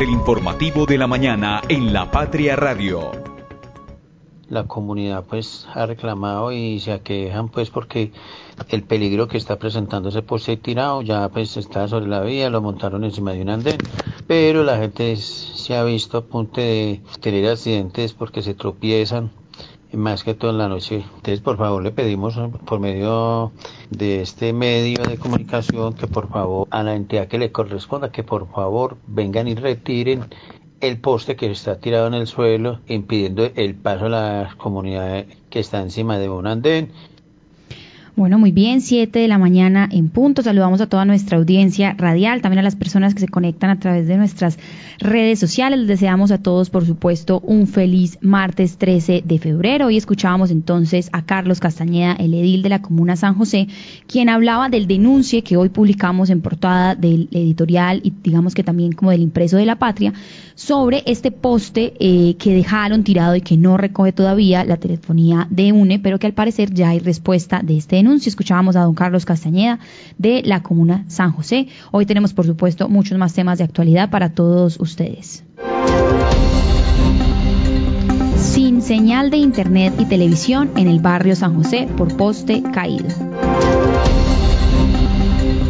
El informativo de la mañana en La Patria Radio. La comunidad pues ha reclamado y se aquejan pues porque el peligro que está presentando ese poste tirado ya pues está sobre la vía, lo montaron encima de un andén, pero la gente se ha visto a punto de tener accidentes porque se tropiezan más que todo en la noche. Entonces, por favor, le pedimos por medio de este medio de comunicación que por favor a la entidad que le corresponda que por favor vengan y retiren el poste que está tirado en el suelo impidiendo el paso a la comunidad que está encima de un andén bueno, muy bien, 7 de la mañana en punto. Saludamos a toda nuestra audiencia radial, también a las personas que se conectan a través de nuestras redes sociales. Les deseamos a todos, por supuesto, un feliz martes 13 de febrero. Hoy escuchábamos entonces a Carlos Castañeda, el edil de la Comuna San José, quien hablaba del denuncie que hoy publicamos en portada del editorial y digamos que también como del impreso de la patria sobre este poste eh, que dejaron tirado y que no recoge todavía la telefonía de UNE, pero que al parecer ya hay respuesta de este denuncio. Escuchábamos a don Carlos Castañeda de la Comuna San José. Hoy tenemos, por supuesto, muchos más temas de actualidad para todos ustedes. Sin señal de internet y televisión en el barrio San José por poste caído.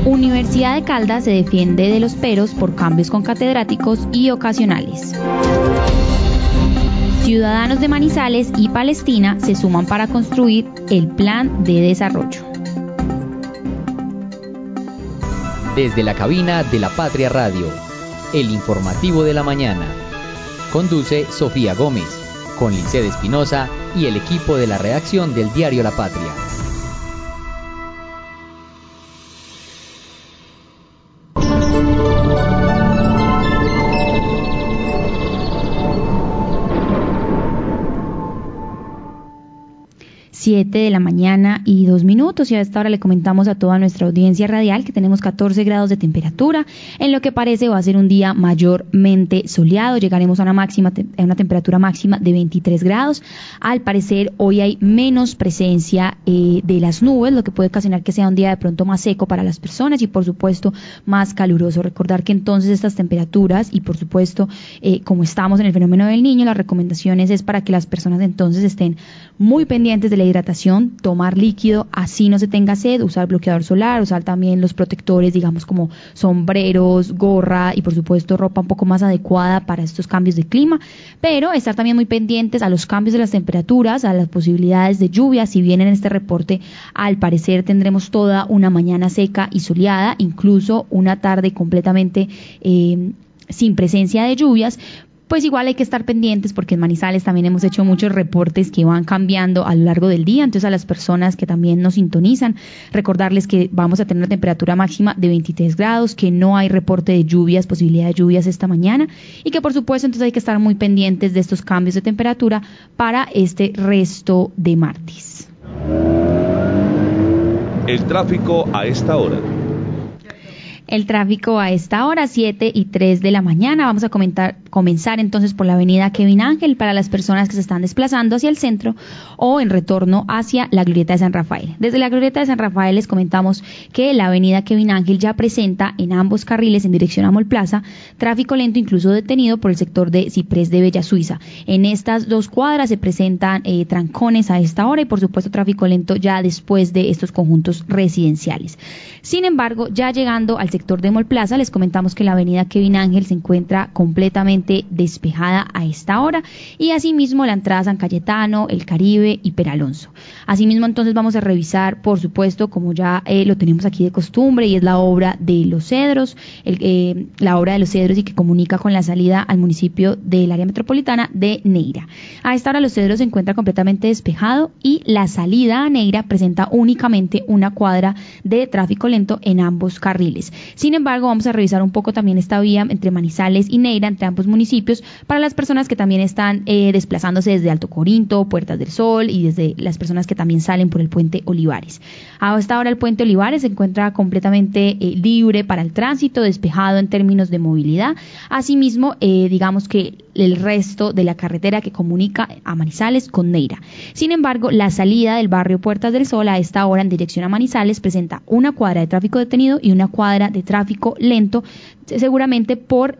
Universidad de Caldas se defiende de los peros por cambios con catedráticos y ocasionales. Ciudadanos de Manizales y Palestina se suman para construir el plan de desarrollo. Desde la cabina de la Patria Radio, el informativo de la mañana. Conduce Sofía Gómez, con Linced Espinosa y el equipo de la redacción del diario La Patria. 7 de la mañana y dos minutos y a esta hora le comentamos a toda nuestra audiencia radial que tenemos 14 grados de temperatura, en lo que parece va a ser un día mayormente soleado, llegaremos a una máxima a una temperatura máxima de 23 grados. Al parecer hoy hay menos presencia eh, de las nubes, lo que puede ocasionar que sea un día de pronto más seco para las personas y por supuesto más caluroso. Recordar que entonces estas temperaturas y por supuesto eh, como estamos en el fenómeno del niño, las recomendaciones es para que las personas entonces estén muy pendientes de la hidratación, tomar líquido, así no se tenga sed, usar bloqueador solar, usar también los protectores, digamos como sombreros, gorra y por supuesto ropa un poco más adecuada para estos cambios de clima, pero estar también muy pendientes a los cambios de las temperaturas, a las posibilidades de lluvia, si bien en este reporte al parecer tendremos toda una mañana seca y soleada, incluso una tarde completamente eh, sin presencia de lluvias, pues igual hay que estar pendientes porque en Manizales también hemos hecho muchos reportes que van cambiando a lo largo del día. Entonces a las personas que también nos sintonizan, recordarles que vamos a tener una temperatura máxima de 23 grados, que no hay reporte de lluvias, posibilidad de lluvias esta mañana y que por supuesto entonces hay que estar muy pendientes de estos cambios de temperatura para este resto de martes. El tráfico a esta hora. El tráfico a esta hora, 7 y 3 de la mañana. Vamos a comentar, comenzar entonces por la avenida Kevin Ángel para las personas que se están desplazando hacia el centro o en retorno hacia la glorieta de San Rafael. Desde la glorieta de San Rafael les comentamos que la avenida Kevin Ángel ya presenta en ambos carriles en dirección a Mol Plaza tráfico lento incluso detenido por el sector de Ciprés de Bella Suiza. En estas dos cuadras se presentan eh, trancones a esta hora y por supuesto tráfico lento ya después de estos conjuntos residenciales. Sin embargo, ya llegando al sector de Mol Plaza, les comentamos que la avenida Kevin Ángel se encuentra completamente despejada a esta hora y asimismo la entrada San Cayetano, El Caribe y Peralonso. Asimismo entonces vamos a revisar, por supuesto, como ya eh, lo tenemos aquí de costumbre y es la obra de Los Cedros, eh, la obra de Los Cedros y que comunica con la salida al municipio del área metropolitana de Neira. A esta hora Los Cedros se encuentra completamente despejado y la salida a Neira presenta únicamente una cuadra de tráfico lento en ambos carriles. Sin embargo, vamos a revisar un poco también esta vía entre Manizales y Neira, entre ambos municipios, para las personas que también están eh, desplazándose desde Alto Corinto, Puertas del Sol y desde las personas que también salen por el puente Olivares. Hasta ahora el puente Olivares se encuentra completamente eh, libre para el tránsito, despejado en términos de movilidad. Asimismo, eh, digamos que el resto de la carretera que comunica a Manizales con Neira. Sin embargo, la salida del barrio Puertas del Sol a esta hora en dirección a Manizales presenta una cuadra de tráfico detenido y una cuadra de tráfico lento, seguramente por...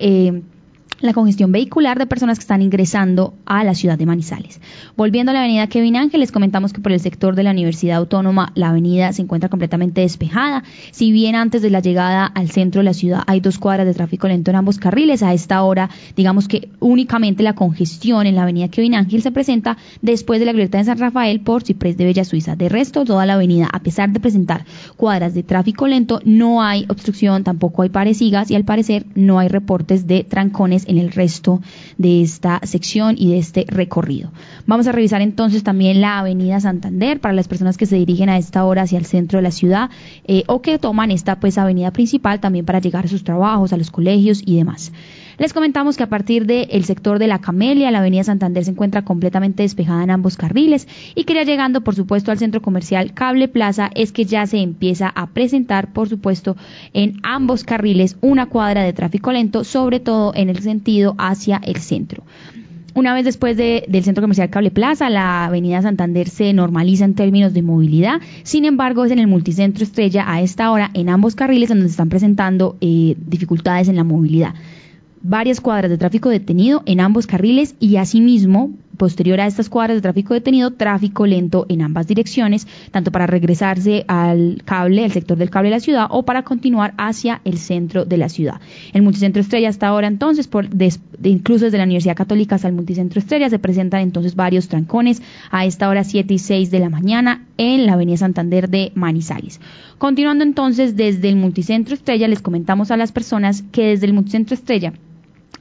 la congestión vehicular de personas que están ingresando a la ciudad de Manizales. Volviendo a la avenida Kevin Ángel, les comentamos que por el sector de la Universidad Autónoma la avenida se encuentra completamente despejada. Si bien antes de la llegada al centro de la ciudad hay dos cuadras de tráfico lento en ambos carriles, a esta hora digamos que únicamente la congestión en la avenida Kevin Ángel se presenta después de la glorieta de San Rafael por Ciprés de Bella Suiza. De resto, toda la avenida, a pesar de presentar cuadras de tráfico lento, no hay obstrucción, tampoco hay parecigas y al parecer no hay reportes de trancones en el resto de esta sección y de este recorrido. Vamos a revisar entonces también la avenida Santander para las personas que se dirigen a esta hora hacia el centro de la ciudad eh, o que toman esta pues avenida principal también para llegar a sus trabajos, a los colegios y demás. Les comentamos que a partir del sector de la Camelia, la avenida Santander se encuentra completamente despejada en ambos carriles y que ya llegando, por supuesto, al centro comercial Cable Plaza es que ya se empieza a presentar, por supuesto, en ambos carriles una cuadra de tráfico lento, sobre todo en el sentido hacia el centro. Una vez después del centro comercial Cable Plaza, la avenida Santander se normaliza en términos de movilidad. Sin embargo, es en el multicentro Estrella a esta hora en ambos carriles donde se están presentando eh, dificultades en la movilidad varias cuadras de tráfico detenido en ambos carriles y asimismo, posterior a estas cuadras de tráfico detenido, tráfico lento en ambas direcciones, tanto para regresarse al cable, al sector del cable de la ciudad, o para continuar hacia el centro de la ciudad. El multicentro Estrella hasta ahora entonces, por, incluso desde la Universidad Católica hasta el multicentro Estrella, se presentan entonces varios trancones a esta hora 7 y 6 de la mañana en la Avenida Santander de Manizales. Continuando entonces desde el multicentro Estrella, les comentamos a las personas que desde el multicentro Estrella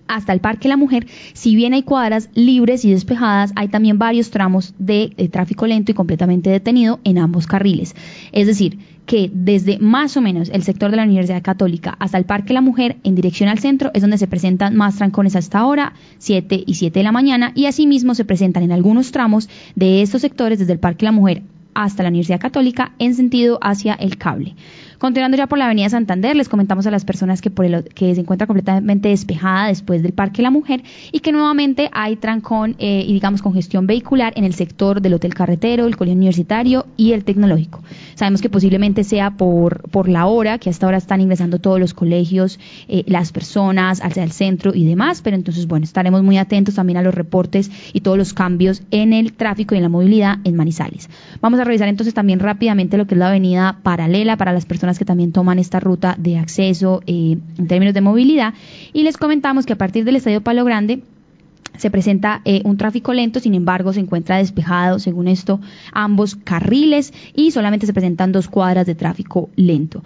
hasta el Parque La Mujer, si bien hay cuadras libres y despejadas, hay también varios tramos de, tráfico lento y completamente detenido en ambos carriles. Es decir, que desde más o menos el sector de la Universidad Católica hasta el Parque La Mujer, en dirección al centro, es donde se presentan más trancones hasta ahora, 7 y 7 de la mañana, y asimismo se presentan en algunos tramos de estos sectores, desde el Parque La Mujer hasta la Universidad Católica, en sentido hacia el cable. Continuando ya por la Avenida Santander, les comentamos a las personas que, por el, que se encuentra completamente despejada después del Parque La Mujer y que nuevamente hay trancón eh, y digamos congestión vehicular en el sector del Hotel Carretero, el Colegio Universitario y el Tecnológico. Sabemos que posiblemente sea por, por la hora, que hasta ahora están ingresando todos los colegios, eh, las personas hacia el centro y demás, pero entonces, bueno, estaremos muy atentos también a los reportes y todos los cambios en el tráfico y en la movilidad en Manizales. Vamos a revisar entonces también rápidamente lo que es la avenida paralela para las personas que también toman esta ruta de acceso eh, en términos de movilidad. Y les comentamos que a partir del Estadio Palo Grande se presenta eh, un tráfico lento, sin embargo se encuentra despejado, según esto, ambos carriles y solamente se presentan dos cuadras de tráfico lento.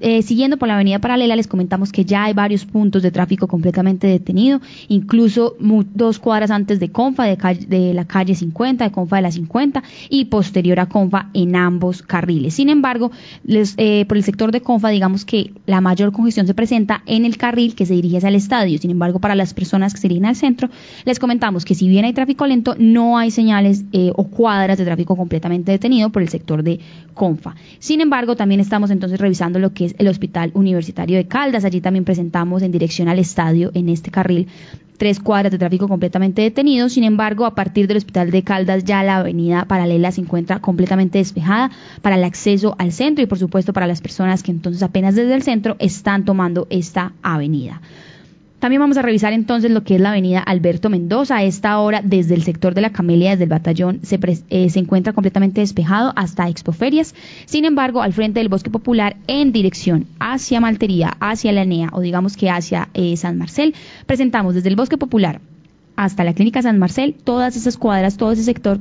Eh, siguiendo por la avenida paralela, les comentamos que ya hay varios puntos de tráfico completamente detenido, incluso dos cuadras antes de Confa, de, la calle 50, de Confa de la 50 y posterior a Confa en ambos carriles. Sin embargo, eh, por el sector de Confa, digamos que la mayor congestión se presenta en el carril que se dirige hacia el estadio. Sin embargo, para las personas que se dirigen al centro, les comentamos que si bien hay tráfico lento, no hay señales eh, o cuadras de tráfico completamente detenido por el sector de Confa. Sin embargo, también estamos entonces revisando lo que es el Hospital Universitario de Caldas. Allí también presentamos en dirección al estadio, en este carril, tres cuadras de tráfico completamente detenido. Sin embargo, a partir del Hospital de Caldas ya la avenida paralela se encuentra completamente despejada para el acceso al centro y por supuesto para las personas que entonces apenas desde el centro están tomando esta avenida. También vamos a revisar entonces lo que es la avenida Alberto Mendoza. A esta hora, desde el sector de la Camelia, desde el batallón, se, eh, se encuentra completamente despejado hasta Expoferias. Sin embargo, al frente del Bosque Popular, en dirección hacia Maltería, hacia la ENEA o digamos que hacia eh, San Marcel, presentamos desde el Bosque Popular hasta la Clínica San Marcel todas esas cuadras, todo ese sector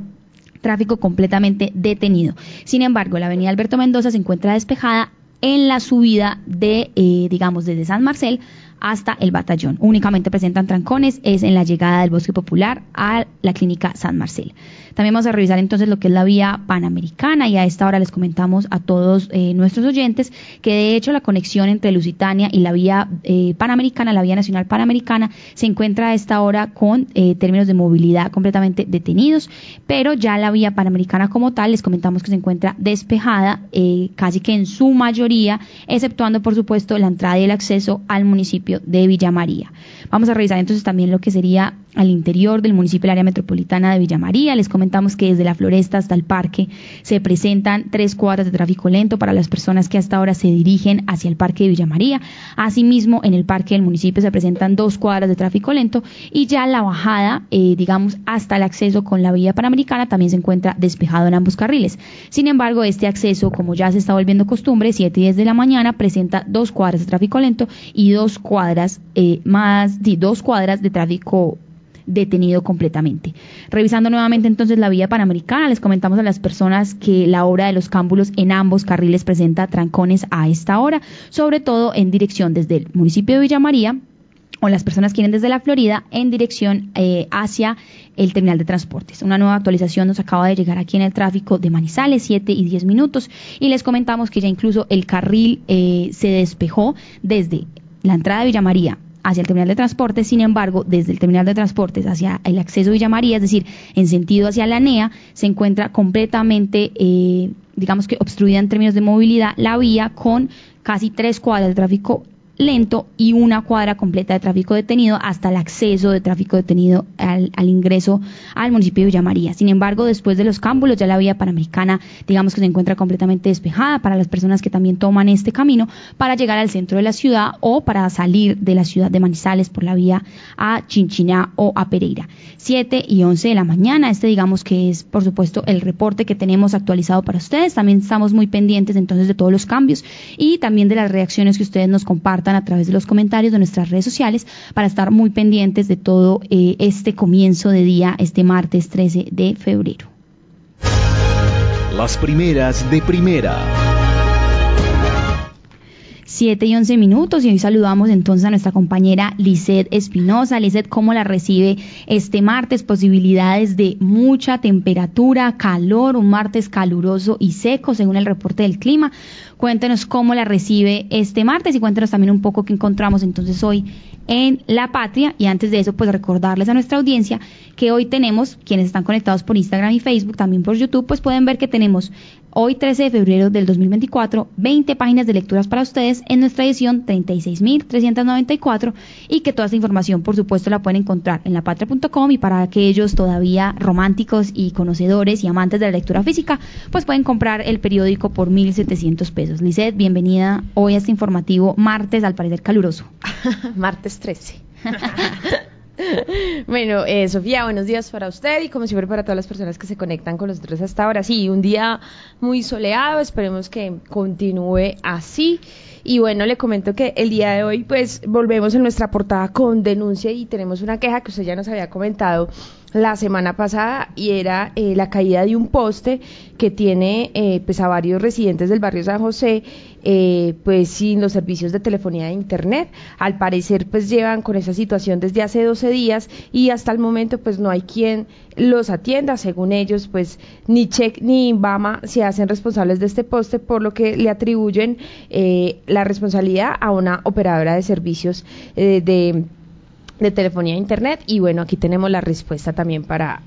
tráfico completamente detenido. Sin embargo, la avenida Alberto Mendoza se encuentra despejada en la subida de, eh, digamos, desde San Marcel hasta el batallón. Únicamente presentan trancones, es en la llegada del Bosque Popular a la clínica San Marcel. También vamos a revisar entonces lo que es la vía panamericana y a esta hora les comentamos a todos eh, nuestros oyentes que de hecho la conexión entre Lusitania y la vía eh, panamericana, la vía nacional panamericana, se encuentra a esta hora con eh, términos de movilidad completamente detenidos, pero ya la vía panamericana como tal les comentamos que se encuentra despejada casi que en su mayoría, exceptuando por supuesto la entrada y el acceso al municipio de Villa María. Vamos a revisar entonces también lo que sería al interior del municipio del área metropolitana de Villa María. Les comentamos que desde la floresta hasta el parque se presentan tres cuadras de tráfico lento para las personas que hasta ahora se dirigen hacia el parque de Villa María. Asimismo, en el parque del municipio se presentan dos cuadras de tráfico lento y ya la bajada, eh, digamos, hasta el acceso con la vía panamericana también se encuentra despejado en ambos carriles. Sin embargo, este acceso, como ya se está volviendo costumbre, 7 y 10 de la mañana, presenta dos cuadras de tráfico lento y dos cuadras eh, más, dos cuadras de tráfico detenido completamente. Revisando nuevamente entonces la vía panamericana, les comentamos a las personas que la obra de los cámbulos en ambos carriles presenta trancones a esta hora, sobre todo en dirección desde el municipio de Villa María o las personas que vienen desde la Florida en dirección eh, hacia el terminal de transportes. Una nueva actualización nos acaba de llegar aquí en el tráfico de Manizales, 7 y 10 minutos, y les comentamos que ya incluso el carril eh, se despejó desde la entrada de Villa María hacia el terminal de transportes, sin embargo, desde el terminal de transportes hacia el acceso a Villa María, es decir, en sentido hacia la NEA, se encuentra completamente, eh, digamos que obstruida en términos de movilidad la vía con casi tres cuadras de tráfico lento y una cuadra completa de tráfico detenido hasta el acceso de tráfico detenido al, ingreso al municipio de Villa María. Sin embargo, después de los cámbulos, ya la vía panamericana, digamos que se encuentra completamente despejada para las personas que también toman este camino para llegar al centro de la ciudad o para salir de la ciudad de Manizales por la vía a Chinchiná o a Pereira. 7 y 11 de la mañana, este digamos que es, por supuesto, el reporte que tenemos actualizado para ustedes. También estamos muy pendientes entonces de todos los cambios y también de las reacciones que ustedes nos compartan a través de los comentarios de nuestras redes sociales para estar muy pendientes de todo eh, este comienzo de día, este martes 13 de febrero. Las primeras de primera. 7 y 11 minutos y hoy saludamos entonces a nuestra compañera Lizeth Espinosa. Lizeth, ¿cómo la recibe este martes? Posibilidades de mucha temperatura, calor, un martes caluroso y seco según el reporte del clima. Cuéntenos cómo la recibe este martes y cuéntenos también un poco qué encontramos entonces hoy en La Patria. Y antes de eso, pues recordarles a nuestra audiencia que hoy tenemos, quienes están conectados por Instagram y Facebook, también por YouTube, pues pueden ver que tenemos hoy 13 de febrero del 2024, 20 páginas de lecturas para ustedes en nuestra edición 36.394 y que toda esta información por supuesto la pueden encontrar en lapatria.com y para aquellos todavía románticos y conocedores y amantes de la lectura física, pues pueden comprar el periódico por 1.700 pesos. Lizeth, bienvenida hoy a este informativo martes al parecer caluroso. martes 13. bueno, eh, Sofía, buenos días para usted y como siempre para todas las personas que se conectan con nosotros hasta ahora. Sí, un día muy soleado, esperemos que continúe así. Y bueno, le comento que el día de hoy pues volvemos en nuestra portada con denuncia y tenemos una queja que usted ya nos había comentado la semana pasada y era eh, la caída de un poste que tiene eh, pues a varios residentes del barrio San José eh, pues sin los servicios de telefonía de internet. Al parecer pues llevan con esa situación desde hace 12 días y hasta el momento pues no hay quien los atienda. Según ellos pues ni Check ni Inbama se hacen responsables de este poste por lo que le atribuyen la responsabilidad a una operadora de servicios de de telefonía internet. Y bueno, aquí tenemos la respuesta también para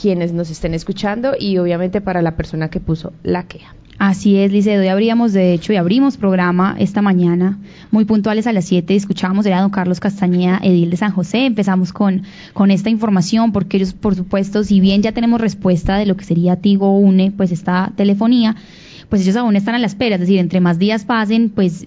quienes nos estén escuchando y obviamente para la persona que puso la queja. Así es, Lice, hoy abríamos, de hecho, y abrimos programa esta mañana, muy puntuales a las 7, escuchábamos, era don Carlos Castañeda, edil de San José, empezamos con, con esta información, porque ellos, por supuesto, si bien ya tenemos respuesta de lo que sería Tigo UNE, pues esta telefonía, pues ellos aún están a la espera, es decir, entre más días pasen, pues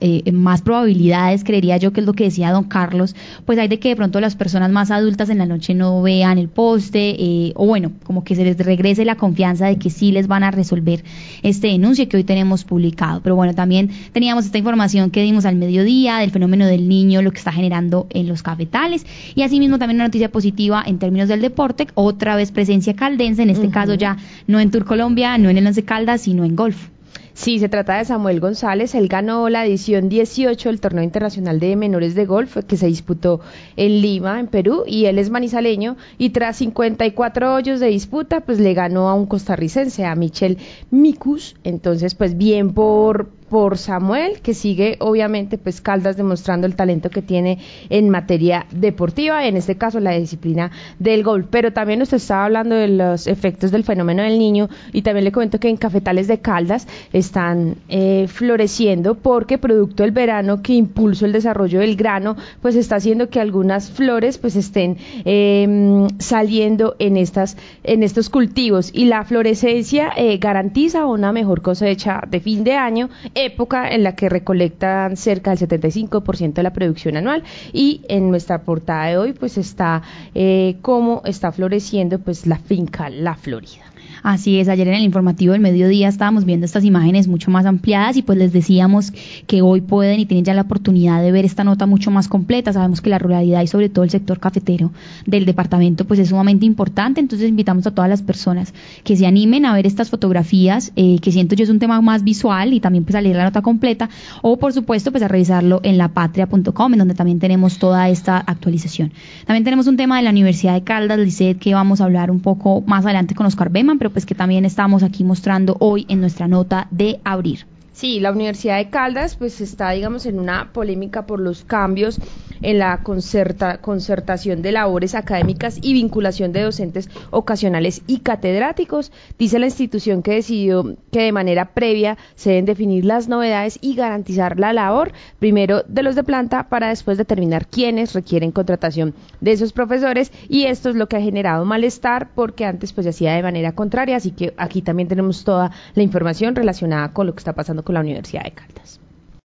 eh, más probabilidades, creería yo que es lo que decía don Carlos, pues hay de que de pronto las personas más adultas en la noche no vean el poste, eh, o bueno, como que se les regrese la confianza de que sí les van a resolver este denuncio que hoy tenemos publicado. Pero bueno, también teníamos esta información que dimos al mediodía del fenómeno del niño, lo que está generando en los cafetales, y asimismo también una noticia positiva en términos del deporte, otra vez presencia caldense, en este caso ya no en Tour Colombia, no en el Once Caldas, sino en golf. Sí, se trata de Samuel González. Él ganó la edición 18 del Torneo Internacional de Menores de Golf que se disputó en Lima, en Perú, y él es manizaleño y tras 54 hoyos de disputa, pues le ganó a un costarricense, a Michel Micus. Entonces, pues bien por por Samuel, que sigue obviamente pues Caldas demostrando el talento que tiene en materia deportiva, en este caso la disciplina del gol. Pero también usted estaba hablando de los efectos del fenómeno del niño y también le comento que en cafetales de Caldas están eh, floreciendo porque producto del verano que impulsó el desarrollo del grano, pues está haciendo que algunas flores pues estén em, saliendo en estas en estos cultivos y la florescencia eh, garantiza una mejor cosecha de fin de año época en la que recolectan cerca del 75% de la producción anual y en nuestra portada de hoy pues está eh, cómo está floreciendo pues la finca La Florida. Así es, ayer en el informativo del mediodía estábamos viendo estas imágenes mucho más ampliadas y pues les decíamos que hoy pueden y tienen ya la oportunidad de ver esta nota mucho más completa. Sabemos que la ruralidad y sobre todo el sector cafetero del departamento pues es sumamente importante, entonces invitamos a todas las personas que se animen a ver estas fotografías, eh, que siento yo es un tema más visual y también pues a leer la nota completa o por supuesto pues a revisarlo en lapatria.com en donde también tenemos toda esta actualización. También tenemos un tema de la Universidad de Caldas, Lisset, que vamos a hablar un poco más adelante con Oscar Beman, pero pues que también estamos aquí mostrando hoy en nuestra nota de abrir. Sí, la Universidad de Caldas pues está, digamos, en una polémica por los cambios en la concerta, concertación de labores académicas y vinculación de docentes ocasionales y catedráticos. Dice la institución que decidió que de manera previa se deben definir las novedades y garantizar la labor primero de los de planta para después determinar quiénes requieren contratación de esos profesores y esto es lo que ha generado malestar porque antes pues se hacía de manera contraria, así que aquí también tenemos toda la información relacionada con lo que está pasando con la Universidad de Caldas.